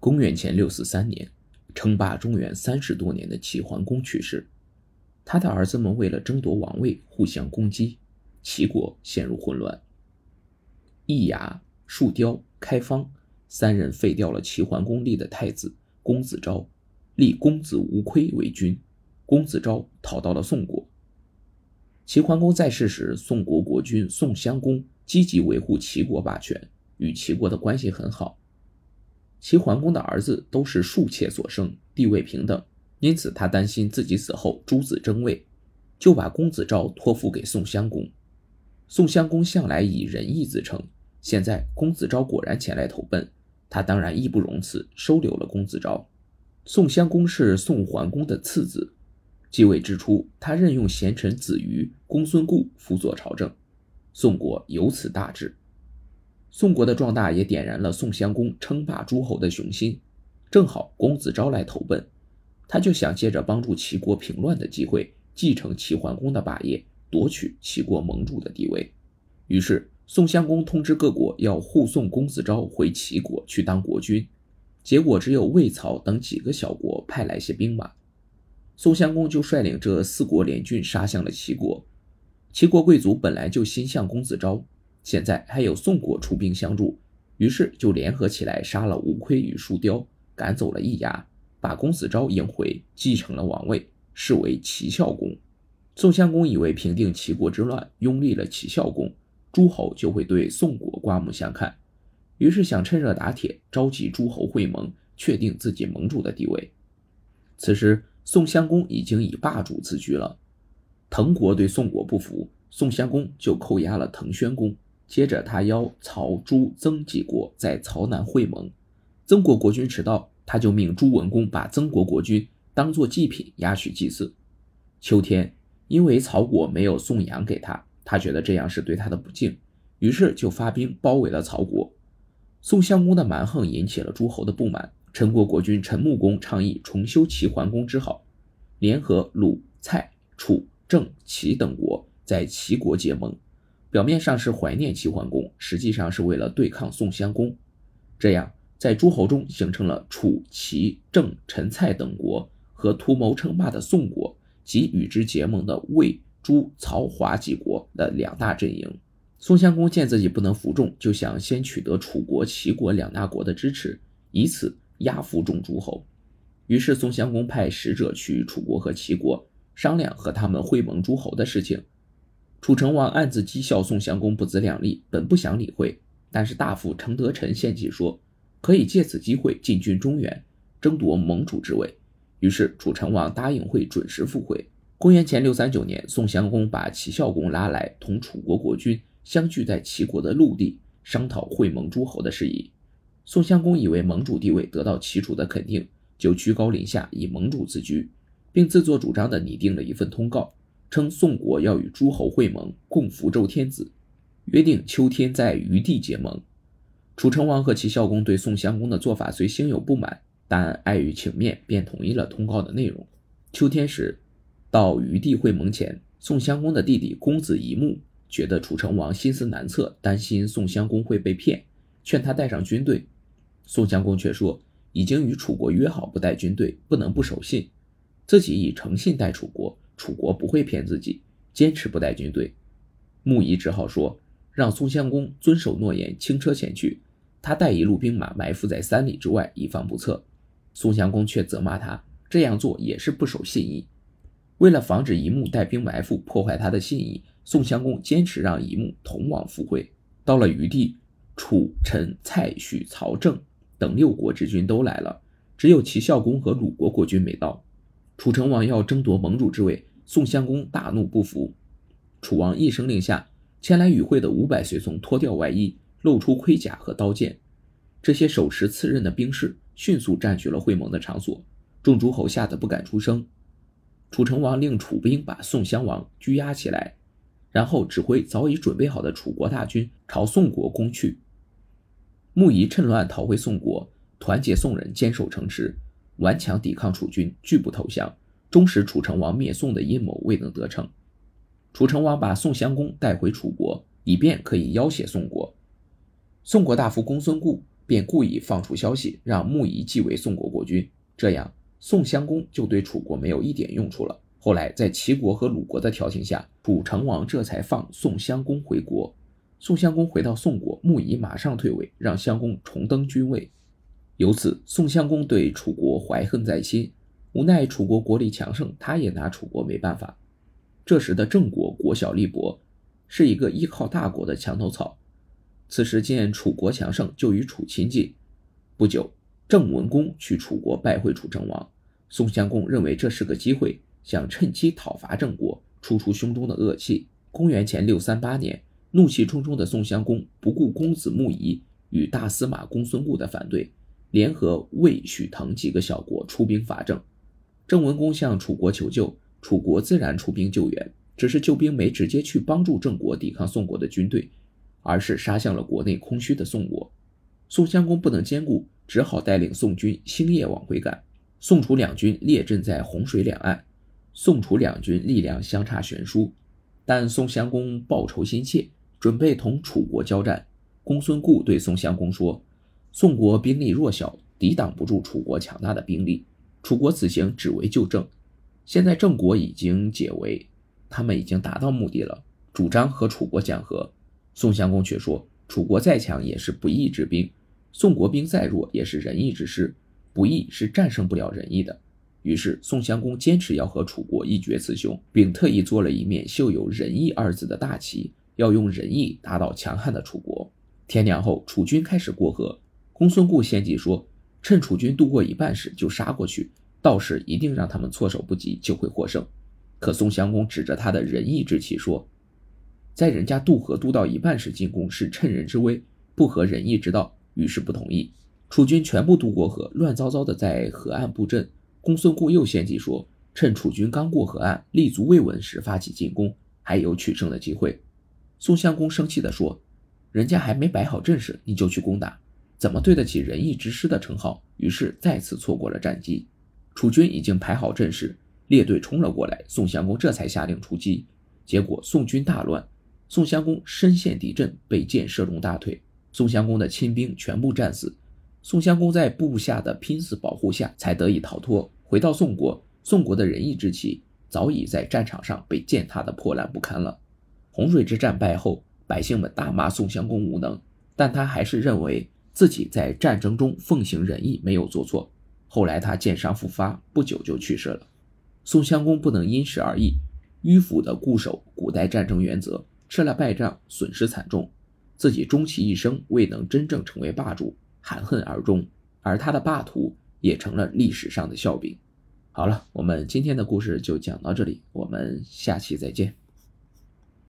公元前六四三年，称霸中原三十多年的齐桓公去世，他的儿子们为了争夺王位，互相攻击，齐国陷入混乱。易牙、树雕、开方三人废掉了齐桓公立的太子公子昭，立公子无亏为君。公子昭逃到了宋国。齐桓公在世时，宋国国君宋襄公积极维护齐国霸权，与齐国的关系很好。齐桓公的儿子都是庶妾所生，地位平等，因此他担心自己死后诸子争位，就把公子昭托付给宋襄公。宋襄公向来以仁义自称，现在公子昭果然前来投奔，他当然义不容辞，收留了公子昭。宋襄公是宋桓公的次子。继位之初，他任用贤臣子瑜、公孙固辅佐朝政，宋国由此大治。宋国的壮大也点燃了宋襄公称霸诸侯的雄心。正好公子昭来投奔，他就想借着帮助齐国平乱的机会，继承齐桓公的霸业，夺取齐国盟主的地位。于是，宋襄公通知各国要护送公子昭回齐国去当国君。结果，只有魏、曹等几个小国派来些兵马。宋襄公就率领这四国联军杀向了齐国。齐国贵族本来就心向公子昭，现在还有宋国出兵相助，于是就联合起来杀了吴亏与树雕，赶走了易牙，把公子昭迎回，继承了王位，是为齐孝公。宋襄公以为平定齐国之乱，拥立了齐孝公，诸侯就会对宋国刮目相看，于是想趁热打铁，召集诸侯会盟，确定自己盟主的地位。此时。宋襄公已经以霸主自居了，滕国对宋国不服，宋襄公就扣押了滕宣公。接着，他邀曹、朱、曾几国在曹南会盟。曾国国君迟到，他就命朱文公把曾国国君当作祭品押去祭祀。秋天，因为曹国没有送羊给他，他觉得这样是对他的不敬，于是就发兵包围了曹国。宋襄公的蛮横引起了诸侯的不满。陈国国君陈穆公倡议重修齐桓公之好，联合鲁、蔡、楚、郑、齐等国在齐国结盟，表面上是怀念齐桓公，实际上是为了对抗宋襄公。这样，在诸侯中形成了楚、齐、郑、陈、蔡等国和图谋称霸的宋国及与之结盟的魏、朱、曹、华几国的两大阵营。宋襄公见自己不能服众，就想先取得楚国、齐国两大国的支持，以此。压服众诸侯，于是宋襄公派使者去楚国和齐国商量和他们会盟诸侯的事情。楚成王暗自讥笑宋襄公不自量力，本不想理会，但是大夫程德臣献计说，可以借此机会进军中原，争夺盟主之位。于是楚成王答应会准时赴会。公元前六三九年，宋襄公把齐孝公拉来，同楚国国君相聚在齐国的陆地，商讨会盟诸侯的事宜。宋襄公以为盟主地位得到齐楚的肯定，就居高临下以盟主自居，并自作主张地拟定了一份通告，称宋国要与诸侯会盟，共扶周天子，约定秋天在余地结盟。楚成王和齐孝公对宋襄公的做法虽心有不满，但碍于情面，便同意了通告的内容。秋天时，到余地会盟前，宋襄公的弟弟公子仪木觉得楚成王心思难测，担心宋襄公会被骗，劝他带上军队。宋襄公却说：“已经与楚国约好不带军队，不能不守信。自己以诚信待楚国，楚国不会骗自己，坚持不带军队。”穆仪只好说：“让宋襄公遵守诺言，轻车前去，他带一路兵马埋伏在三里之外，以防不测。”宋襄公却责骂他这样做也是不守信义。为了防止一木带兵埋伏，破坏他的信义，宋襄公坚持让一木同往赴会。到了余地，楚、陈、蔡、许、曹、郑。等六国之君都来了，只有齐孝公和鲁国国君没到。楚成王要争夺盟主之位，宋襄公大怒不服。楚王一声令下，前来与会的五百随从脱掉外衣，露出盔甲和刀剑。这些手持刺刃的兵士迅速占据了会盟的场所，众诸侯吓得不敢出声。楚成王令楚兵把宋襄王拘押起来，然后指挥早已准备好的楚国大军朝宋国攻去。穆仪趁乱逃回宋国，团结宋人，坚守城池，顽强抵抗楚军，拒不投降，终使楚成王灭宋的阴谋未能得逞。楚成王把宋襄公带回楚国，以便可以要挟宋国。宋国大夫公孙固便故意放出消息，让穆仪继为宋国国君，这样宋襄公就对楚国没有一点用处了。后来在齐国和鲁国的调停下，楚成王这才放宋襄公回国。宋襄公回到宋国，穆仪马上退位，让襄公重登君位。由此，宋襄公对楚国怀恨在心，无奈楚国国力强盛，他也拿楚国没办法。这时的郑国国小力薄，是一个依靠大国的墙头草。此时见楚国强盛，就与楚亲近。不久，郑文公去楚国拜会楚成王，宋襄公认为这是个机会。想趁机讨伐郑国，出出胸中的恶气。公元前六三八年，怒气冲冲的宋襄公不顾公子穆仪与大司马公孙固的反对，联合魏、许、滕几个小国出兵伐郑。郑文公向楚国求救，楚国自然出兵救援，只是救兵没直接去帮助郑国抵抗宋国的军队，而是杀向了国内空虚的宋国。宋襄公不能兼顾，只好带领宋军星夜往回赶。宋楚两军列阵在洪水两岸。宋楚两军力量相差悬殊，但宋襄公报仇心切，准备同楚国交战。公孙固对宋襄公说：“宋国兵力弱小，抵挡不住楚国强大的兵力。楚国此行只为救郑，现在郑国已经解围，他们已经达到目的了，主张和楚国讲和。”宋襄公却说：“楚国再强也是不义之兵，宋国兵再弱也是仁义之师，不义是战胜不了仁义的。”于是，宋襄公坚持要和楚国一决雌雄，并特意做了一面绣有“仁义”二字的大旗，要用仁义打倒强悍的楚国。天亮后，楚军开始过河。公孙固献计说：“趁楚军渡过一半时就杀过去，到时一定让他们措手不及，就会获胜。”可宋襄公指着他的仁义之气说：“在人家渡河渡到一半时进攻是趁人之危，不合仁义之道。”于是不同意。楚军全部渡过河，乱糟糟的在河岸布阵。公孙固又献计说，趁楚军刚过河岸、立足未稳时发起进攻，还有取胜的机会。宋襄公生气地说：“人家还没摆好阵势，你就去攻打，怎么对得起仁义之师的称号？”于是再次错过了战机。楚军已经排好阵势，列队冲了过来，宋襄公这才下令出击。结果宋军大乱，宋襄公身陷敌阵，被箭射中大腿，宋襄公的亲兵全部战死。宋襄公在部下的拼死保护下，才得以逃脱，回到宋国。宋国的仁义之旗早已在战场上被践踏得破烂不堪了。洪水之战败后，百姓们大骂宋襄公无能，但他还是认为自己在战争中奉行仁义，没有做错。后来他箭伤复发，不久就去世了。宋襄公不能因时而异，迂腐的固守古代战争原则，吃了败仗，损失惨重，自己终其一生未能真正成为霸主。含恨而终，而他的霸图也成了历史上的笑柄。好了，我们今天的故事就讲到这里，我们下期再见。